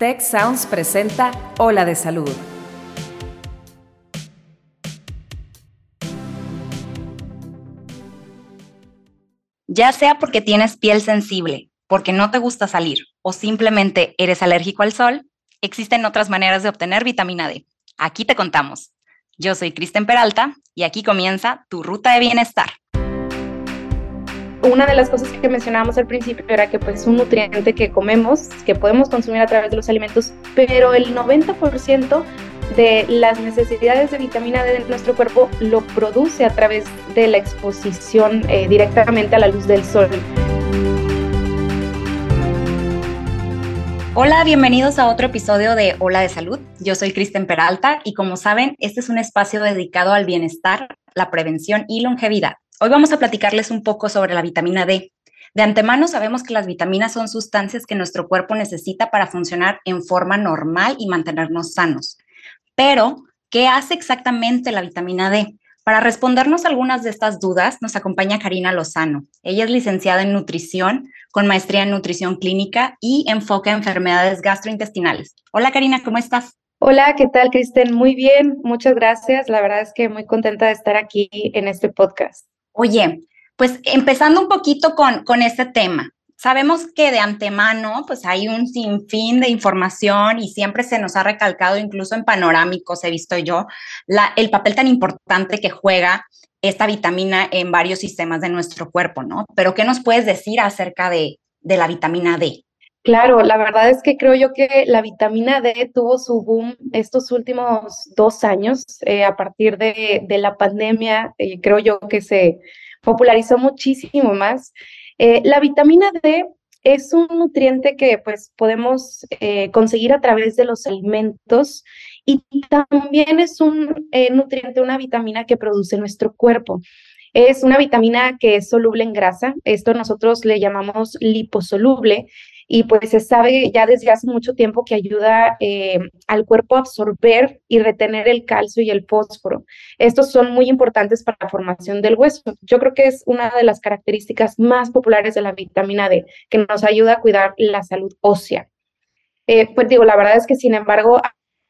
Tech Sounds presenta Ola de Salud. Ya sea porque tienes piel sensible, porque no te gusta salir o simplemente eres alérgico al sol, existen otras maneras de obtener vitamina D. Aquí te contamos. Yo soy Kristen Peralta y aquí comienza tu ruta de bienestar una de las cosas que mencionábamos al principio era que pues es un nutriente que comemos, que podemos consumir a través de los alimentos, pero el 90% de las necesidades de vitamina D de nuestro cuerpo lo produce a través de la exposición eh, directamente a la luz del sol. Hola, bienvenidos a otro episodio de Hola de Salud. Yo soy Kristen Peralta y como saben, este es un espacio dedicado al bienestar, la prevención y longevidad. Hoy vamos a platicarles un poco sobre la vitamina D. De antemano sabemos que las vitaminas son sustancias que nuestro cuerpo necesita para funcionar en forma normal y mantenernos sanos. Pero, ¿qué hace exactamente la vitamina D? Para respondernos algunas de estas dudas, nos acompaña Karina Lozano. Ella es licenciada en nutrición, con maestría en nutrición clínica y enfoque en enfermedades gastrointestinales. Hola Karina, ¿cómo estás? Hola, ¿qué tal, Kristen? Muy bien, muchas gracias. La verdad es que muy contenta de estar aquí en este podcast. Oye, pues empezando un poquito con, con este tema. Sabemos que de antemano, pues hay un sinfín de información y siempre se nos ha recalcado, incluso en panorámicos he visto yo, el papel tan importante que juega esta vitamina en varios sistemas de nuestro cuerpo, ¿no? Pero ¿qué nos puedes decir acerca de, de la vitamina D? Claro, la verdad es que creo yo que la vitamina D tuvo su boom estos últimos dos años eh, a partir de, la pandemia. Eh, creo yo que se popularizó muchísimo más. Eh, la vitamina D es un nutriente que pues podemos conseguir a través de los alimentos y también es un nutriente, una vitamina que produce nuestro cuerpo. Es una vitamina que es soluble en grasa, esto nosotros le llamamos liposoluble y pues se sabe ya desde hace mucho tiempo que ayuda eh, al cuerpo a absorber y retener el calcio y el fósforo. Estos son muy importantes para la formación del hueso. Yo creo que es una de las características más populares de la vitamina D, que nos ayuda a cuidar la salud ósea. Eh, pues digo, la verdad es que sin embargo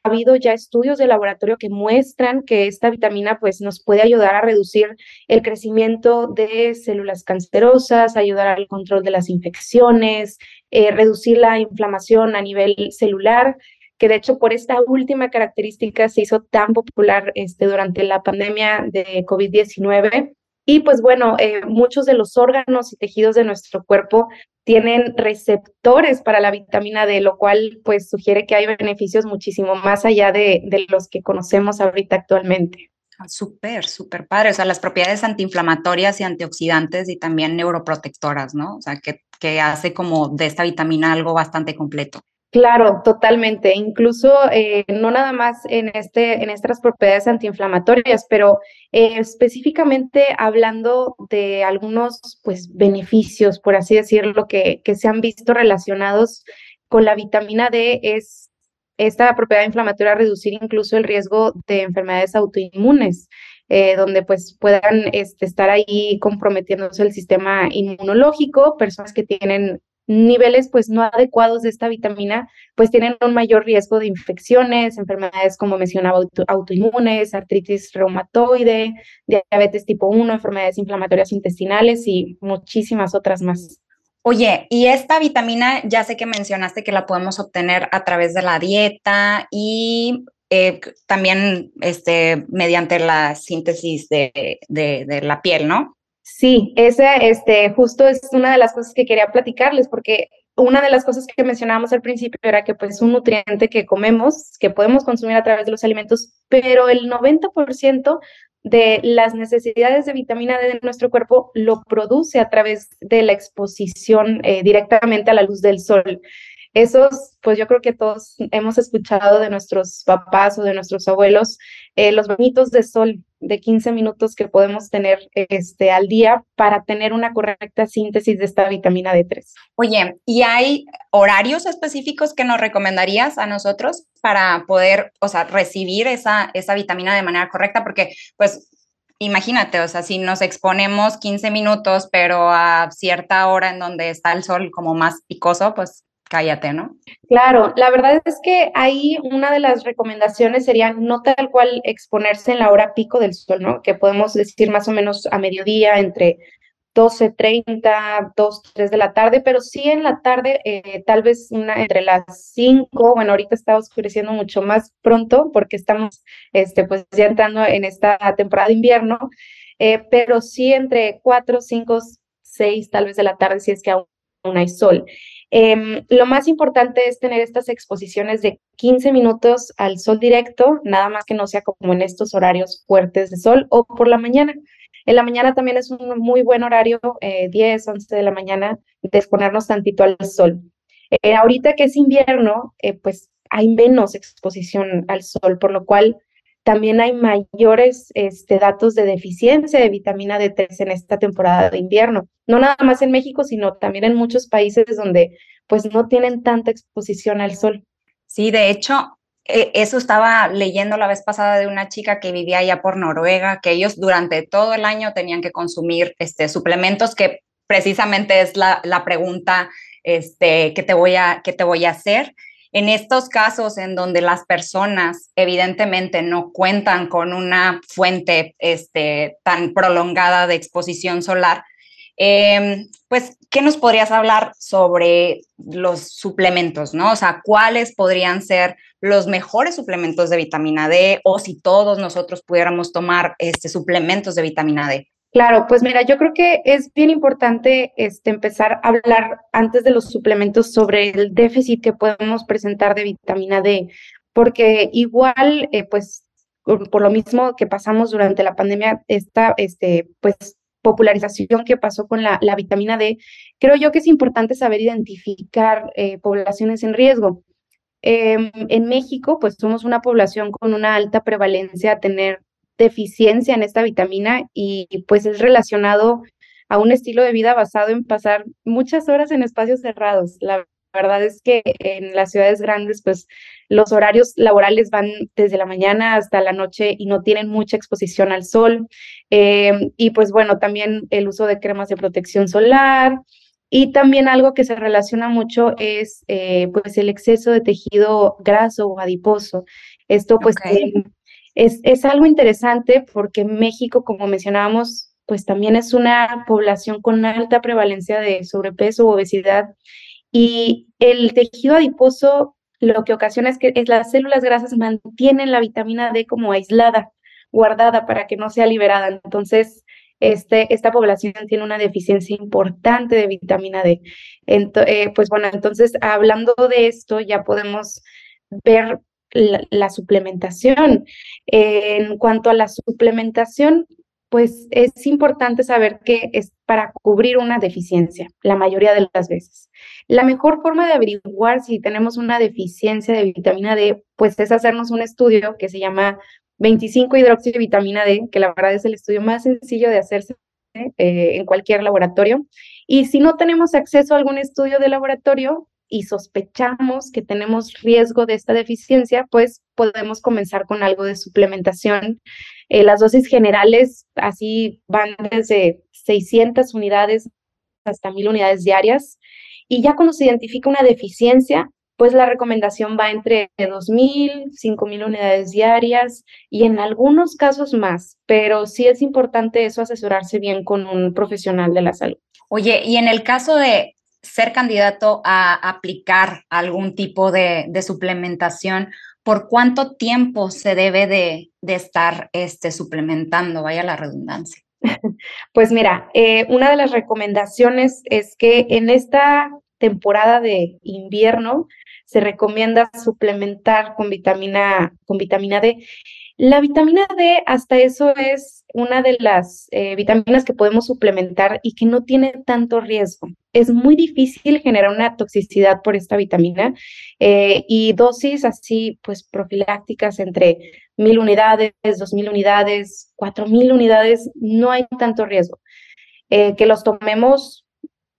ha habido ya estudios de laboratorio que muestran que esta vitamina pues nos puede ayudar a reducir el crecimiento de células cancerosas, ayudar al control de las infecciones, eh, reducir la inflamación a nivel celular, que de hecho por esta última característica se hizo tan popular este, durante la pandemia de COVID-19. Y pues bueno, eh, muchos de los órganos y tejidos de nuestro cuerpo tienen receptores para la vitamina D, lo cual pues sugiere que hay beneficios muchísimo más allá de, los que conocemos ahorita actualmente. Ah, súper, súper padre. O sea, las propiedades antiinflamatorias y antioxidantes y también neuroprotectoras, ¿no? O sea, que, que hace como de esta vitamina algo bastante completo. Claro, totalmente. Incluso eh, no nada más en, este, en estas propiedades antiinflamatorias, pero eh, específicamente hablando de algunos pues, beneficios, por así decirlo, que, se han visto relacionados con la vitamina D, es esta propiedad inflamatoria reducir incluso el riesgo de enfermedades autoinmunes. Eh, donde pues puedan este, estar ahí comprometiéndose el sistema inmunológico, personas que tienen niveles pues no adecuados de esta vitamina pues tienen un mayor riesgo de infecciones, enfermedades como mencionaba autoinmunes, artritis reumatoide, diabetes tipo 1, enfermedades inflamatorias intestinales y muchísimas otras más. Oye, y esta vitamina ya sé que mencionaste que la podemos obtener a través de la dieta y eh, también este, mediante la síntesis de, de, de la piel, ¿no? Sí, esa este, justo es una de las cosas que quería platicarles, porque una de las cosas que mencionábamos al principio era que pues un nutriente que comemos, que podemos consumir a través de los alimentos, pero el 90% de las necesidades de vitamina D de nuestro cuerpo lo produce a través de la exposición eh, directamente a la luz del sol. Esos, pues yo creo que todos hemos escuchado de nuestros papás o de nuestros abuelos eh, los bonitos de sol de 15 minutos que podemos tener este, al día para tener una correcta síntesis de esta vitamina D3. Oye, ¿y hay horarios específicos que nos recomendarías a nosotros para poder, o sea, recibir esa, esa vitamina de manera correcta? Porque, pues, imagínate, o sea, si nos exponemos 15 minutos, pero a cierta hora en donde está el sol como más picoso, pues cállate, ¿no? Claro, la verdad es que ahí una de las recomendaciones sería no tal cual exponerse en la hora pico del sol, ¿no? Que podemos decir más o menos a mediodía entre 12.30, 2, 3 de la tarde, pero sí en la tarde, eh, tal vez una, entre las 5, bueno, ahorita está oscureciendo mucho más pronto porque estamos este, pues ya entrando en esta temporada de invierno, eh, pero sí entre 4, 5, 6 tal vez de la tarde si es que aún hay sol. Em, lo más importante es tener estas exposiciones de 15 minutos al sol directo, nada más que no sea como en estos horarios fuertes de sol o por la mañana. En la mañana también es un muy buen horario, 10, eh, 11 de la mañana, de exponernos tantito al sol. Eh, ahorita que es invierno, eh, pues hay menos exposición al sol, por lo cual también hay mayores este, datos de deficiencia de vitamina D3 en esta temporada de invierno. No nada más en México, sino también en muchos países donde pues no tienen tanta exposición al sol. Sí, de hecho, e, eso estaba leyendo la vez pasada de una chica que vivía allá por Noruega, que ellos durante todo el año tenían que consumir este, suplementos, que precisamente es la, pregunta este, te voy a, que te voy a hacer. En estos casos en donde las personas evidentemente no cuentan con una fuente este, tan prolongada de exposición solar, em, pues, ¿qué nos podrías hablar sobre los suplementos, no? O sea, ¿cuáles podrían ser los mejores suplementos de vitamina D o si todos nosotros pudiéramos tomar este, suplementos de vitamina D? Claro, pues mira, yo creo que es bien importante este, empezar a hablar antes de los suplementos sobre el déficit que podemos presentar de vitamina D, porque igual, eh, pues, por, lo mismo que pasamos durante la pandemia, esta, este, pues, popularización que pasó con la, la, vitamina D, creo yo que es importante saber identificar eh, poblaciones en riesgo. Em, en México, pues somos una población con una alta prevalencia a tener deficiencia en esta vitamina y pues es relacionado a un estilo de vida basado en pasar muchas horas en espacios cerrados. La verdad es que en las ciudades grandes, pues los horarios laborales van desde la mañana hasta la noche y no tienen mucha exposición al sol. Em, y pues bueno, también el uso de cremas de protección solar, y también algo que se relaciona mucho es eh, pues el exceso de tejido graso o adiposo. Esto pues es, es algo interesante porque México, como mencionábamos, pues también es una población con alta prevalencia de sobrepeso u obesidad. Y el tejido adiposo lo que ocasiona es que las células grasas mantienen la vitamina D como aislada, guardada para que no sea liberada. Entonces, este, esta población tiene una deficiencia importante de vitamina D. Eh, pues bueno, entonces hablando de esto ya podemos ver la, suplementación. en cuanto a la suplementación, pues es importante saber que es para cubrir una deficiencia, la mayoría de las veces. La mejor forma de averiguar si tenemos una deficiencia de vitamina D, pues es hacernos un estudio que se llama 25 vitamina D, que la verdad es el estudio más sencillo de hacerse eh, en cualquier laboratorio. Y si no tenemos acceso a algún estudio de laboratorio y sospechamos que tenemos riesgo de esta deficiencia, pues podemos comenzar con algo de suplementación. Eh, las dosis generales así van desde 600 unidades hasta 1000 unidades diarias. Y ya cuando se identifica una deficiencia, pues la recomendación va entre 2.000, 5.000 unidades diarias y en algunos casos más, pero sí es importante eso asesorarse bien con un profesional de la salud. Oye, y en el caso de ser candidato a aplicar algún tipo de, suplementación, ¿por cuánto tiempo se debe de, estar este, suplementando? Vaya la redundancia. Pues mira, eh, una de las recomendaciones es que en esta temporada de invierno se recomienda suplementar con vitamina, con vitamina D. La vitamina D, hasta eso es una de las eh, vitaminas que podemos suplementar y que no tiene tanto riesgo. Es muy difícil generar una toxicidad por esta vitamina eh, y dosis así, pues profilácticas entre mil unidades, dos mil unidades, cuatro mil unidades, no hay tanto riesgo. Eh, que los tomemos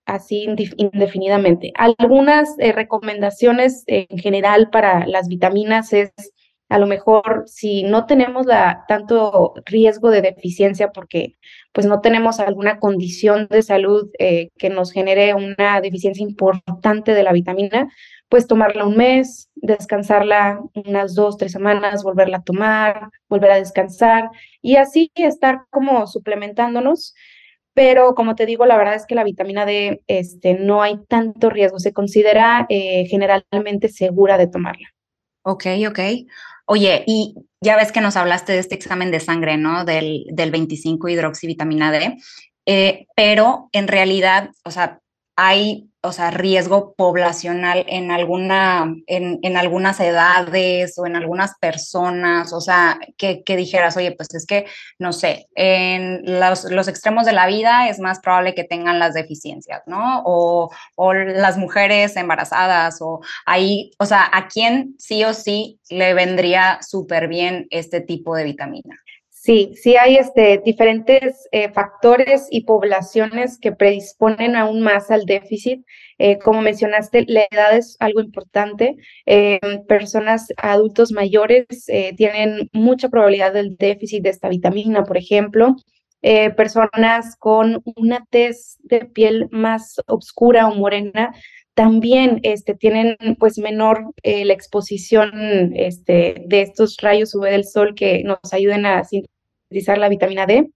así indefinidamente. Algunas recomendaciones en general para las vitaminas es a lo mejor si no tenemos la, tanto riesgo de deficiencia porque pues no tenemos alguna condición de salud eh, que nos genere una deficiencia importante de la vitamina, pues tomarla un mes, descansarla unas dos, tres semanas, volverla a tomar, volver a descansar y así estar como suplementándonos. Pero como te digo, la verdad es que la vitamina D este, no hay tanto riesgo, se considera eh, generalmente segura de tomarla. Ok, ok. Oye, y ya ves que nos hablaste de este examen de sangre, ¿no? Del, del 25 hidroxivitamina D, eh, pero en realidad, o sea, hay o sea, riesgo poblacional en, alguna, en, en, algunas edades o en algunas personas, o sea, que, dijeras, oye, pues es que, no sé, en los, los, extremos de la vida es más probable que tengan las deficiencias, ¿no? O, o las mujeres embarazadas, o ahí, o sea, ¿a quién sí o sí le vendría súper bien este tipo de vitamina? Sí, sí hay este, diferentes eh, factores y poblaciones que predisponen aún más al déficit. Eh, como mencionaste, la edad es algo importante. Eh, personas adultos mayores tienen mucha probabilidad del déficit de esta vitamina, por ejemplo. personas con una tez de piel más oscura o morena también este, tienen pues menor la exposición este, de estos rayos UV del sol que nos ayuden a utilizar la vitamina D.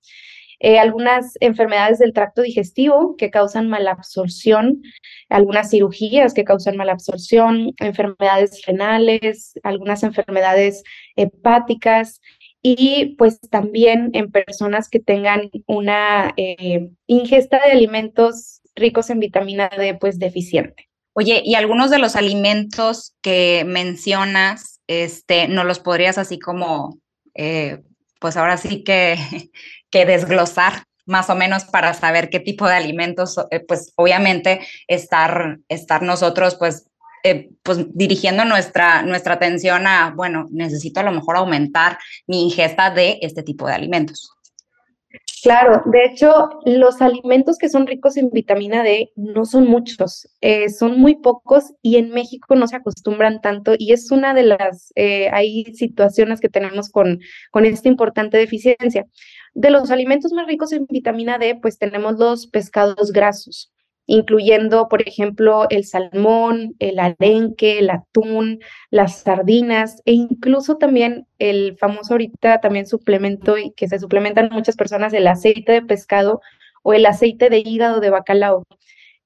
Eh, algunas enfermedades del tracto digestivo que causan malabsorción, algunas cirugías que causan malabsorción, enfermedades renales, algunas enfermedades hepáticas y pues también en personas que tengan una eh, ingesta de alimentos ricos en vitamina D pues deficiente. Oye, y algunos de los alimentos que mencionas, este, ¿no los podrías así como eh, pues ahora sí que, que desglosar más o menos para saber qué tipo de alimentos, eh, pues obviamente estar, estar nosotros pues, eh, pues dirigiendo nuestra, nuestra atención a, bueno, necesito a lo mejor aumentar mi ingesta de este tipo de alimentos. Claro, de hecho, los alimentos que son ricos en vitamina D no son muchos, eh, son muy pocos y en México no se acostumbran tanto y es una de las, eh, hay situaciones que tenemos con, con esta importante deficiencia. De los alimentos más ricos en vitamina D, pues tenemos los pescados grasos incluyendo, por ejemplo, el salmón, el arenque, el atún, las sardinas e incluso también el famoso ahorita también suplemento y que se suplementan muchas personas, el aceite de pescado o el aceite de hígado de bacalao.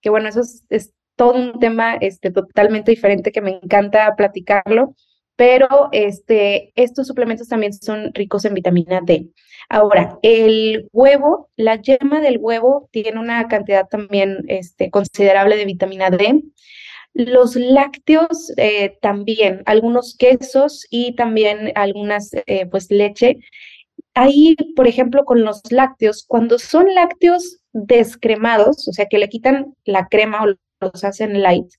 Que bueno, eso es, todo un tema este, totalmente diferente que me encanta platicarlo, pero este, estos suplementos también son ricos en vitamina D. Ahora, el huevo, la yema del huevo tiene una cantidad también este, considerable de vitamina D. Los lácteos eh, también, algunos quesos y también algunas, eh, pues, leche. Ahí, por ejemplo, con los lácteos, cuando son lácteos descremados, o sea, que le quitan la crema o los hacen light,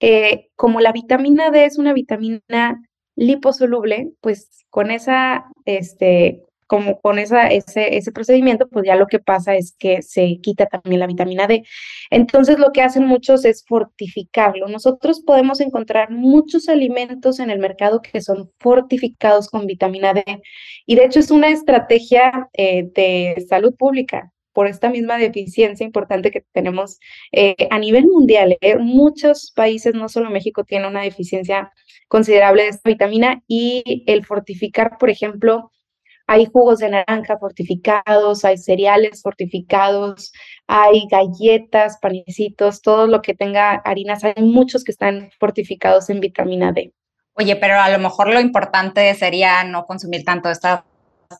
eh, como la vitamina D es una vitamina liposoluble, pues con esa, este, como con esa, ese, ese procedimiento, pues ya lo que pasa es que se quita también la vitamina D. Entonces lo que hacen muchos es fortificarlo. Nosotros podemos encontrar muchos alimentos en el mercado que son fortificados con vitamina D y de hecho es una estrategia eh, de salud pública por esta misma deficiencia importante que tenemos eh, a nivel mundial. ¿eh? Muchos países, no solo México, tienen una deficiencia considerable de esta vitamina y el fortificar, por ejemplo, hay jugos de naranja fortificados, hay cereales fortificados, hay galletas, panecitos, todo lo que tenga harinas. Hay muchos que están fortificados en vitamina D. Oye, pero a lo mejor lo importante sería no consumir tanto estas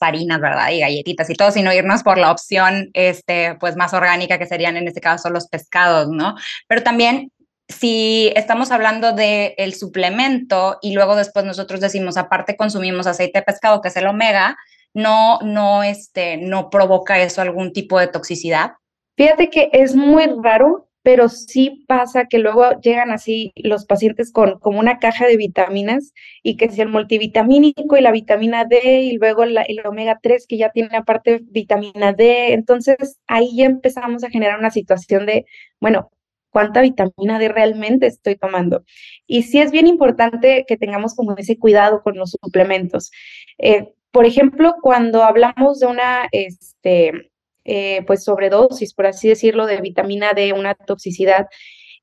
harinas, ¿verdad? Y galletitas y todo, sino irnos por la opción, este, pues más orgánica que serían en este caso los pescados, ¿no? Pero también si estamos hablando del el suplemento y luego después nosotros decimos, aparte consumimos aceite de pescado, que es el omega, no, no, este, no provoca eso algún tipo de toxicidad? Fíjate que es muy raro, pero sí pasa que luego llegan así los pacientes con como una caja de vitaminas y que es el multivitamínico y la vitamina D y luego el omega 3 que ya tiene aparte vitamina D. Entonces ahí ya empezamos a generar una situación de, bueno, cuánta vitamina D realmente estoy tomando. Y sí es bien importante que tengamos como ese cuidado con los suplementos. Eh, por ejemplo, cuando hablamos de una, este, eh, pues sobredosis, por así decirlo, de vitamina D, una toxicidad,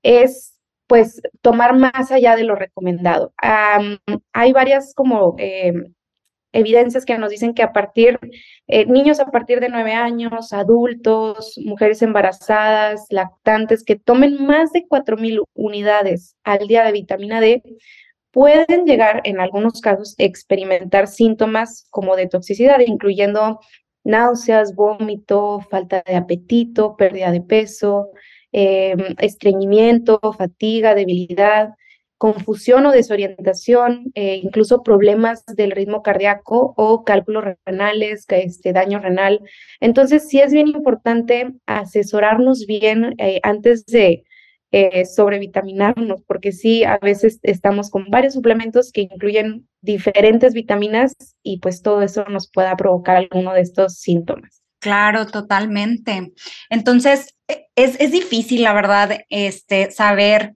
es pues tomar más allá de lo recomendado. hay varias como eh, evidencias que nos dicen que a partir, eh, niños a partir de nueve años, adultos, mujeres embarazadas, lactantes, que tomen más de 4.000 unidades al día de vitamina D, pueden llegar en algunos casos a experimentar síntomas como de toxicidad, incluyendo náuseas, vómito, falta de apetito, pérdida de peso, eh, estreñimiento, fatiga, debilidad, confusión o desorientación, eh, incluso problemas del ritmo cardíaco o cálculos renales, este, daño renal. Entonces, sí es bien importante asesorarnos bien eh, antes de eh, sobrevitaminarnos, porque sí, a veces estamos con varios suplementos que incluyen diferentes vitaminas y pues todo eso nos pueda provocar alguno de estos síntomas. Claro, totalmente. Entonces, e, es, es difícil, la verdad, este, saber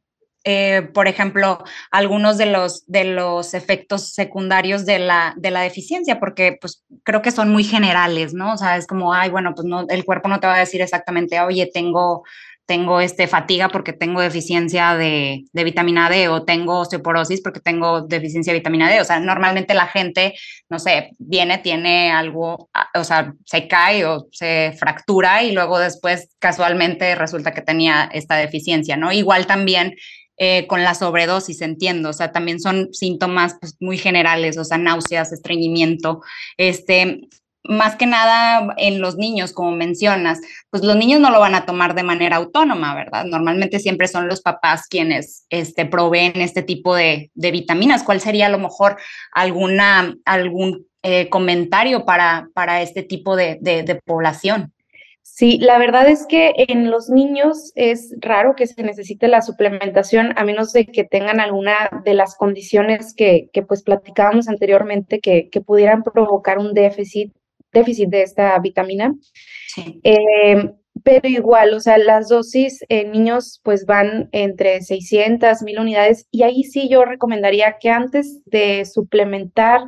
eh, por ejemplo, algunos de los, de los efectos secundarios de la, de la deficiencia, porque pues creo que son muy generales, ¿no? O sea, es como, ay, bueno, pues no, el cuerpo no te va a decir exactamente, oye, tengo tengo este, fatiga porque tengo deficiencia de, de, vitamina D o tengo osteoporosis porque tengo deficiencia de vitamina D. O sea, normalmente la gente, no sé, viene, tiene algo, o sea, se cae o se fractura y luego después casualmente resulta que tenía esta deficiencia, ¿no? Igual también eh, con la sobredosis, entiendo, o sea, también son síntomas pues, muy generales, o sea, náuseas, estreñimiento, este, más que nada en los niños, como mencionas, pues los niños no lo van a tomar de manera autónoma, ¿verdad? Normalmente siempre son los papás quienes este, proveen este tipo de, vitaminas. ¿Cuál sería a lo mejor alguna, algún eh, comentario para, para este tipo de, de población? Sí, la verdad es que en los niños es raro que se necesite la suplementación a menos de que tengan alguna de las condiciones que, que pues platicábamos anteriormente que, que, pudieran provocar un déficit, déficit de esta vitamina. Eh, pero igual, o sea, las dosis en niños pues van entre 600, 1000 unidades y ahí sí yo recomendaría que antes de suplementar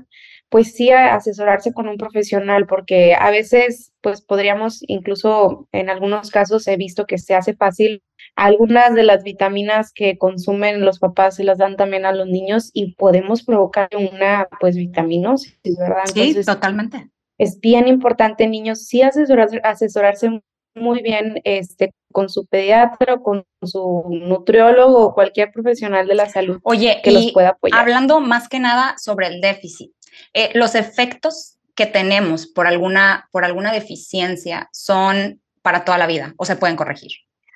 pues sí asesorarse con un profesional, porque a veces, pues podríamos, incluso en algunos casos he visto que se hace fácil algunas de las vitaminas que consumen los papás se las dan también a los niños y podemos provocar una pues vitaminosis, ¿verdad? sí, totalmente. Es bien importante, niños, sí asesorarse, asesorarse muy bien este, con su pediatra o con su nutriólogo o cualquier profesional de la salud Oye, que los pueda apoyar. Hablando más que nada sobre el déficit, eh, los efectos que tenemos por alguna, por alguna deficiencia son para toda la vida o se pueden corregir?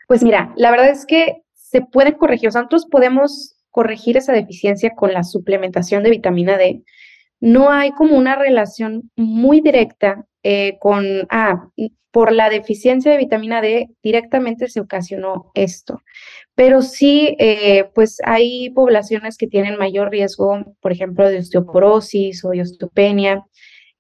Pues mira, la verdad es que se pueden corregir. Nosotros podemos corregir esa deficiencia con la suplementación de vitamina D. No hay como una relación muy directa eh, con, ah, por la deficiencia de vitamina D directamente se ocasionó esto. Pero sí, eh, pues hay poblaciones que tienen mayor riesgo, por ejemplo, de osteoporosis o de osteopenia,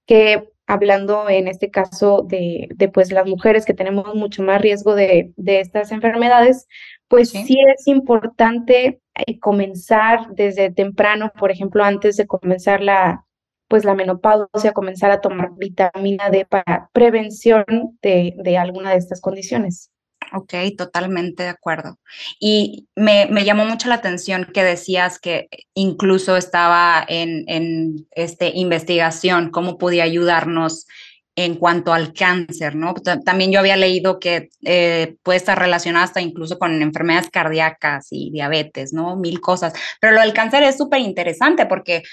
que hablando en este caso de, de, pues las mujeres que tenemos mucho más riesgo de, de estas enfermedades, pues sí. es importante eh, comenzar desde temprano, por ejemplo, antes de comenzar la, pues la menopausia, comenzar a tomar vitamina D para prevención de, de alguna de estas condiciones. Ok, totalmente de acuerdo. Y me, me, llamó mucho la atención que decías que incluso estaba en, en este, investigación cómo podía ayudarnos en cuanto al cáncer, ¿no? También yo había leído que eh, puede estar relacionada hasta incluso con enfermedades cardíacas y diabetes, ¿no? Mil cosas. Pero lo del cáncer es súper interesante porque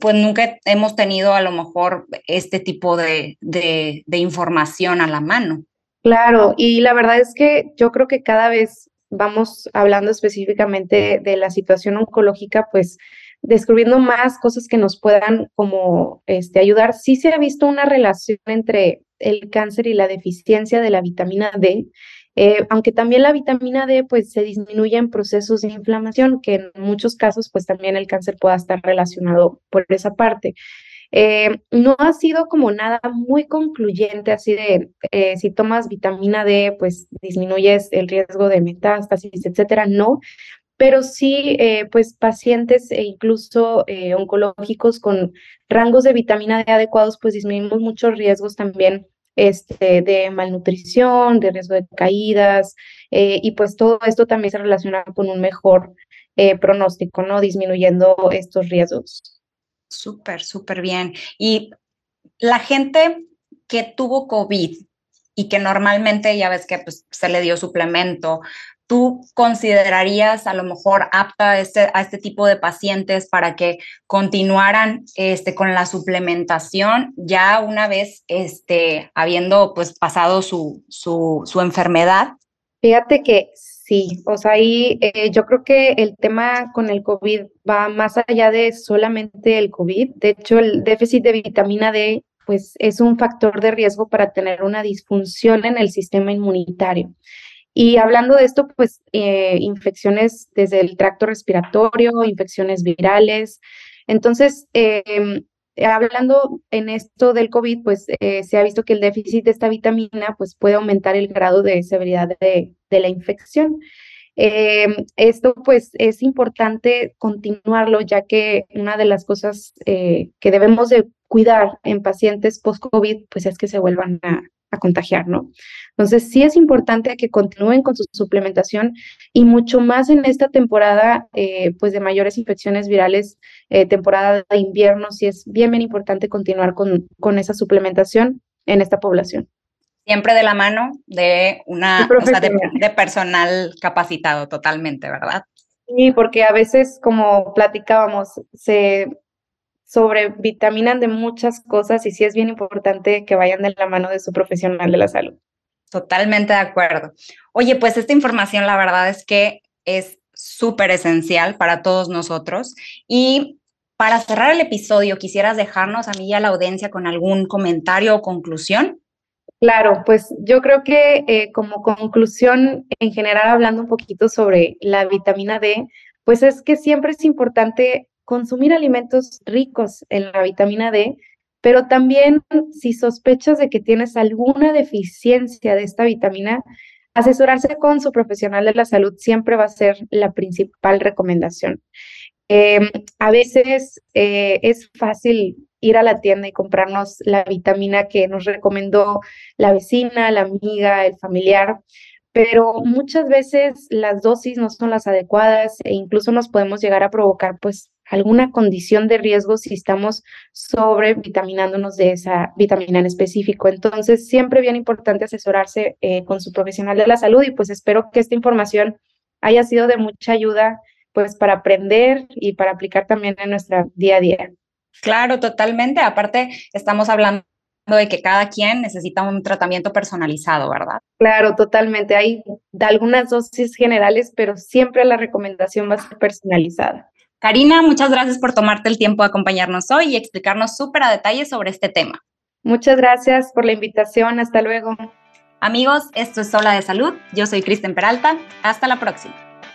pues nunca hemos tenido a lo mejor este tipo de, de información a la mano. Claro, y la verdad es que yo creo que cada vez vamos hablando específicamente de la situación oncológica, pues descubriendo más cosas que nos puedan como este, ayudar. Sí se ha visto una relación entre el cáncer y la deficiencia de la vitamina D, eh, aunque también la vitamina D pues se disminuye en procesos de inflamación, que en muchos casos pues también el cáncer pueda estar relacionado por esa parte. Eh, no ha sido como nada muy concluyente, así de eh, si tomas vitamina D, pues disminuyes el riesgo de metástasis, etcétera, no, pero sí, eh, pues pacientes e incluso oncológicos con rangos de vitamina D adecuados, pues disminuimos muchos riesgos también este, de malnutrición, de riesgo de caídas, y pues todo esto también se relaciona con un mejor pronóstico, ¿no? Disminuyendo estos riesgos. Súper, súper bien. Y la gente que tuvo COVID y que normalmente ya ves que pues, se le dio suplemento, ¿tú considerarías a lo mejor apta a este, este tipo de pacientes para que continuaran este, con la suplementación ya una vez este, habiendo pues, pasado su, su, su enfermedad? Fíjate que Sí, o sea, ahí eh, yo creo que el tema con el COVID va más allá de solamente el COVID. De hecho, el déficit de vitamina D pues es un factor de riesgo para tener una disfunción en el sistema inmunitario. Y hablando de esto, pues eh, infecciones desde el tracto respiratorio, infecciones virales. Entonces, em, hablando en esto del COVID, pues eh, se ha visto que el déficit de esta vitamina pues puede aumentar el grado de severidad de, de la infección. Eh, esto pues es importante continuarlo ya que una de las cosas eh, que debemos de cuidar en pacientes post-COVID pues es que se vuelvan a, contagiar, ¿no? Entonces sí es importante que continúen con su suplementación y mucho más en esta temporada eh, pues de mayores infecciones virales, temporada de invierno, sí es bien, bien importante continuar con, con esa suplementación en esta población siempre de la mano de una de, personal capacitado totalmente, ¿verdad? Sí, porque a veces, como platicábamos, se sobrevitaminan de muchas cosas y sí es bien importante que vayan de la mano de su profesional de la salud. Totalmente de acuerdo. Oye, pues esta información la verdad es que es súper esencial para todos nosotros y para cerrar el episodio, ¿quisieras dejarnos a mí y a la audiencia con algún comentario o conclusión? Claro, pues yo creo que eh, como conclusión, en general, hablando un poquito sobre la vitamina D, pues es que siempre es importante consumir alimentos ricos en la vitamina D, pero también si sospechas de que tienes alguna deficiencia de esta vitamina, asesorarse con su profesional de la salud siempre va a ser la principal recomendación. Em, a veces eh, es fácil ir a la tienda y comprarnos la vitamina que nos recomendó la vecina, la amiga, el familiar, pero muchas veces las dosis no son las adecuadas e incluso nos podemos llegar a provocar pues alguna condición de riesgo si estamos sobrevitaminándonos de esa vitamina en específico. Entonces, siempre bien importante asesorarse eh, con su profesional de la salud y pues espero que esta información haya sido de mucha ayuda pues para aprender y para aplicar también en nuestra día a día. Claro, totalmente. Aparte, estamos hablando de que cada quien necesita un tratamiento personalizado, ¿verdad? Claro, totalmente. Hay algunas dosis generales, pero siempre la recomendación va a ser personalizada. Karina, muchas gracias por tomarte el tiempo de acompañarnos hoy y explicarnos súper a detalle sobre este tema. Muchas gracias por la invitación. Hasta luego. Amigos, esto es Sola de Salud. Yo soy Kristen Peralta. Hasta la próxima.